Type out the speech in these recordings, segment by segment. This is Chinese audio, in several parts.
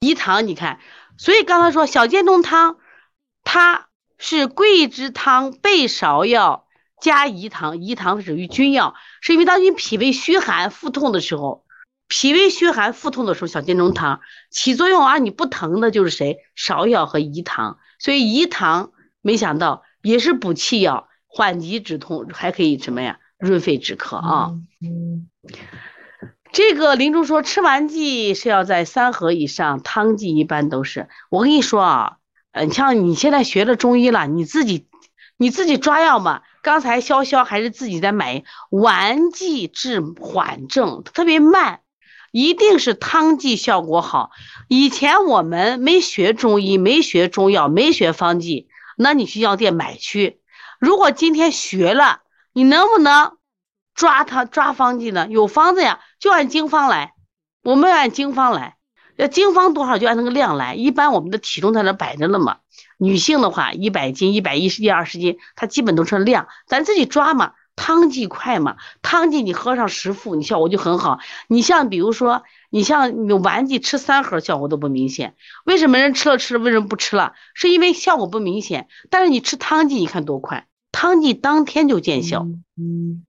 饴糖，你看，所以刚才说小建中汤，它是桂枝汤备芍药加饴糖，饴糖属于君药，是因为当你脾胃虚寒腹痛的时候，脾胃虚寒腹痛的时候，小建中汤起作用啊，你不疼的就是谁？芍药和饴糖，所以饴糖没想到也是补气药，缓急止痛，还可以什么呀？润肺止咳啊。这个临终说吃完剂是要在三合以上，汤剂一般都是。我跟你说啊，嗯，像你现在学了中医了，你自己你自己抓药嘛。刚才潇潇还是自己在买丸剂治缓症，特别慢，一定是汤剂效果好。以前我们没学中医，没学中药，没学方剂，那你去药店买去。如果今天学了，你能不能抓它抓方剂呢？有方子呀。就按经方来，我们按经方来，要经方多少就按那个量来。一般我们的体重在那摆着了嘛。女性的话，一百斤、一百一十、一二十斤，它基本都是量，咱自己抓嘛。汤剂快嘛，汤剂你喝上十副，你效果就很好。你像比如说，你像你丸剂吃三盒效果都不明显，为什么人吃了吃了为什么不吃了？是因为效果不明显。但是你吃汤剂，你看多快，汤剂当天就见效。嗯。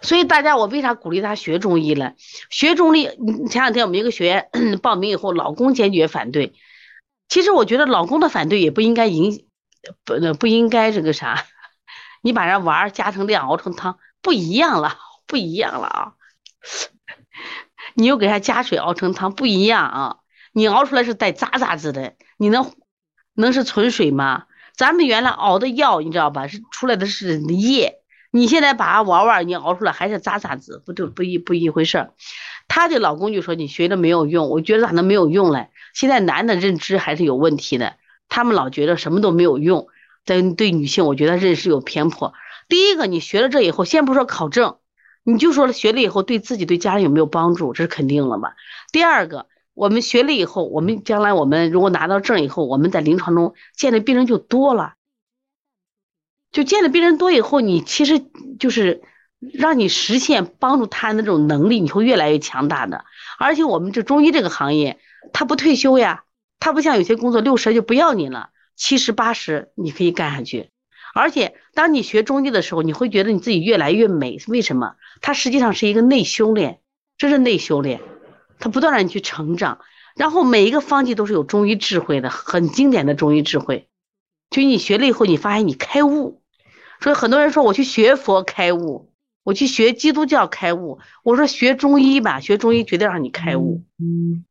所以大家，我为啥鼓励他学中医了？学中医，前两天我们一个学员 报名以后，老公坚决反对。其实我觉得老公的反对也不应该影，不不应该这个啥，你把这丸加成量熬成汤，不一样了，不一样了啊！你又给他加水熬成汤，不一样啊！你熬出来是带渣渣子的，你能能是纯水吗？咱们原来熬的药，你知道吧？是出来的是液。你现在把娃娃你熬出来还是渣渣子，不就不一不一回事儿。她的老公就说你学的没有用，我觉得咋能没有用嘞？现在男的认知还是有问题的，他们老觉得什么都没有用，在对女性我觉得认识有偏颇。第一个，你学了这以后，先不说考证，你就说学了以后对自己对家人有没有帮助，这是肯定了嘛？第二个，我们学了以后，我们将来我们如果拿到证以后，我们在临床中见的病人就多了。就见的病人多以后，你其实就是让你实现帮助他人的这种能力，你会越来越强大的。而且我们这中医这个行业，他不退休呀，他不像有些工作六十就不要你了，七十八十你可以干下去。而且当你学中医的时候，你会觉得你自己越来越美。为什么？它实际上是一个内修炼，这是内修炼，它不断让你去成长。然后每一个方剂都是有中医智慧的，很经典的中医智慧。就你学了以后，你发现你开悟，所以很多人说我去学佛开悟，我去学基督教开悟。我说学中医吧，学中医绝对让你开悟。嗯，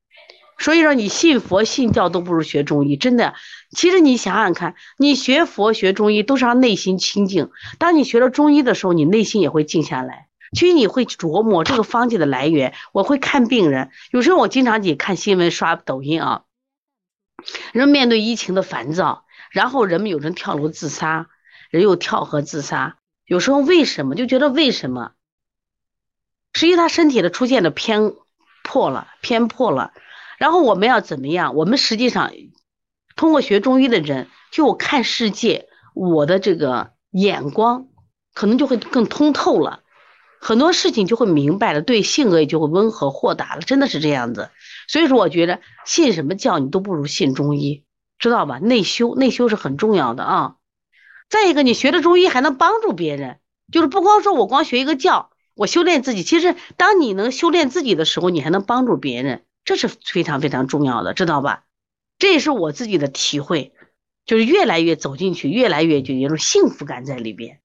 所以说你信佛信教都不如学中医，真的。其实你想想看，你学佛学中医都是让内心清净。当你学了中医的时候，你内心也会静下来。其实你会琢磨这个方剂的来源。我会看病人，有时候我经常也看新闻刷抖音啊，人面对疫情的烦躁。然后人们有人跳楼自杀，人又跳河自杀。有时候为什么就觉得为什么？实际他身体的出现的偏破了，偏破了。然后我们要怎么样？我们实际上通过学中医的人，就我看世界，我的这个眼光可能就会更通透了，很多事情就会明白了，对性格也就会温和豁达了。真的是这样子。所以说，我觉得信什么教你都不如信中医。知道吧？内修，内修是很重要的啊。再一个，你学的中医还能帮助别人，就是不光说我光学一个教，我修炼自己。其实，当你能修炼自己的时候，你还能帮助别人，这是非常非常重要的，知道吧？这也是我自己的体会，就是越来越走进去，越来越就有种幸福感在里边。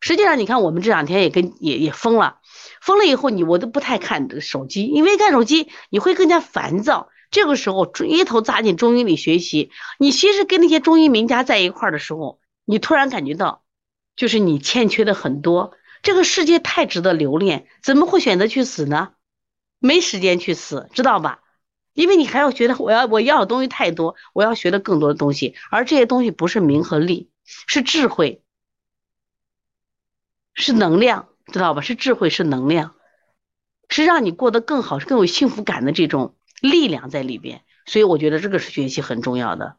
实际上，你看我们这两天也跟也也封了，封了以后，你我都不太看手机，因为看手机你会更加烦躁。这个时候，一头扎进中医里学习。你其实跟那些中医名家在一块儿的时候，你突然感觉到，就是你欠缺的很多。这个世界太值得留恋，怎么会选择去死呢？没时间去死，知道吧？因为你还要觉得我要我要的东西太多，我要学的更多的东西，而这些东西不是名和利，是智慧，是能量，知道吧？是智慧，是能量，是让你过得更好、更有幸福感的这种。力量在里边，所以我觉得这个是学习很重要的。